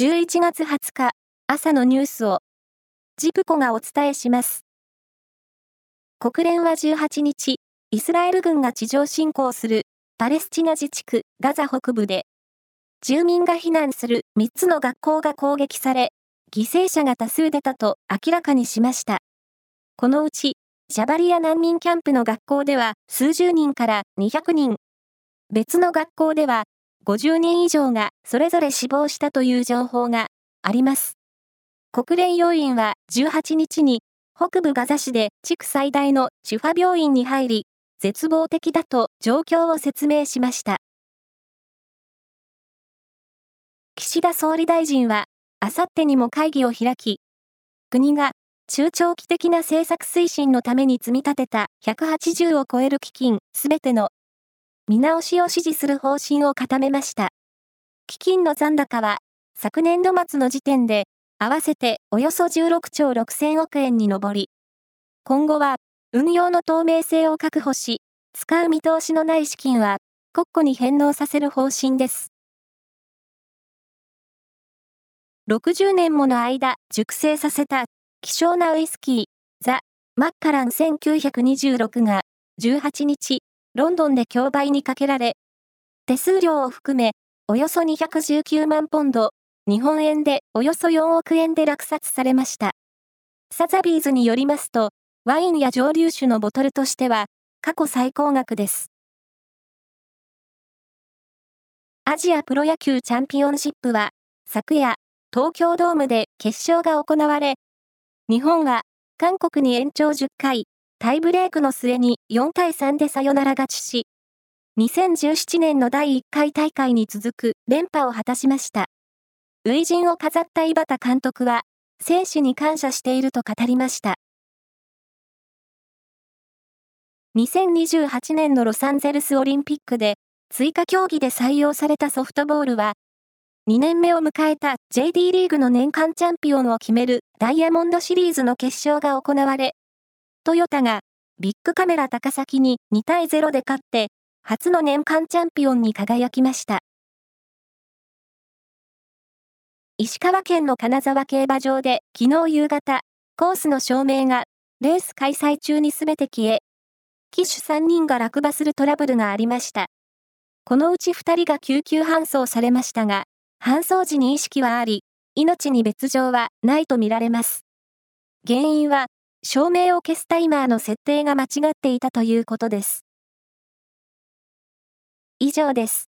11月20日朝のニュースをジプコがお伝えします。国連は18日、イスラエル軍が地上侵攻するパレスチナ自治区ガザ北部で、住民が避難する3つの学校が攻撃され、犠牲者が多数出たと明らかにしました。このうち、ジャバリア難民キャンプの学校では数十人から200人、別の学校では50人以上がそれぞれ死亡したという情報があります。国連要員は18日に北部ガザ市で地区最大のシュファ病院に入り、絶望的だと状況を説明しました。岸田総理大臣は、あさってにも会議を開き、国が中長期的な政策推進のために積み立てた180を超える基金すべての見直しを指示する方針を固めました。基金の残高は、昨年度末の時点で、合わせておよそ16兆6000億円に上り、今後は、運用の透明性を確保し、使う見通しのない資金は、国庫に返納させる方針です。60年もの間、熟成させた、希少なウイスキー、ザ・マッカラン1926が、18日、ロンドンで競売にかけられ、手数料を含め、およそ219万ポンド、日本円でおよそ4億円で落札されました。サザビーズによりますと、ワインや蒸留酒のボトルとしては、過去最高額です。アジアプロ野球チャンピオンシップは、昨夜、東京ドームで決勝が行われ、日本は韓国に延長10回、タイブレークの末に4対3でサヨナラ勝ちし、2017年の第1回大会に続く連覇を果たしました。初陣を飾った井端監督は、選手に感謝していると語りました。2028年のロサンゼルスオリンピックで追加競技で採用されたソフトボールは、2年目を迎えた JD リーグの年間チャンピオンを決めるダイヤモンドシリーズの決勝が行われ、トヨタがビッグカメラ高崎に2対0で勝って、初の年間チャンピオンに輝きました。石川県の金沢競馬場で昨日夕方、コースの照明がレース開催中に全て消え、騎手3人が落馬するトラブルがありました。このうち2人が救急搬送されましたが、搬送時に意識はあり、命に別状はないとみられます。原因は照明を消すタイマーの設定が間違っていたということです。以上です。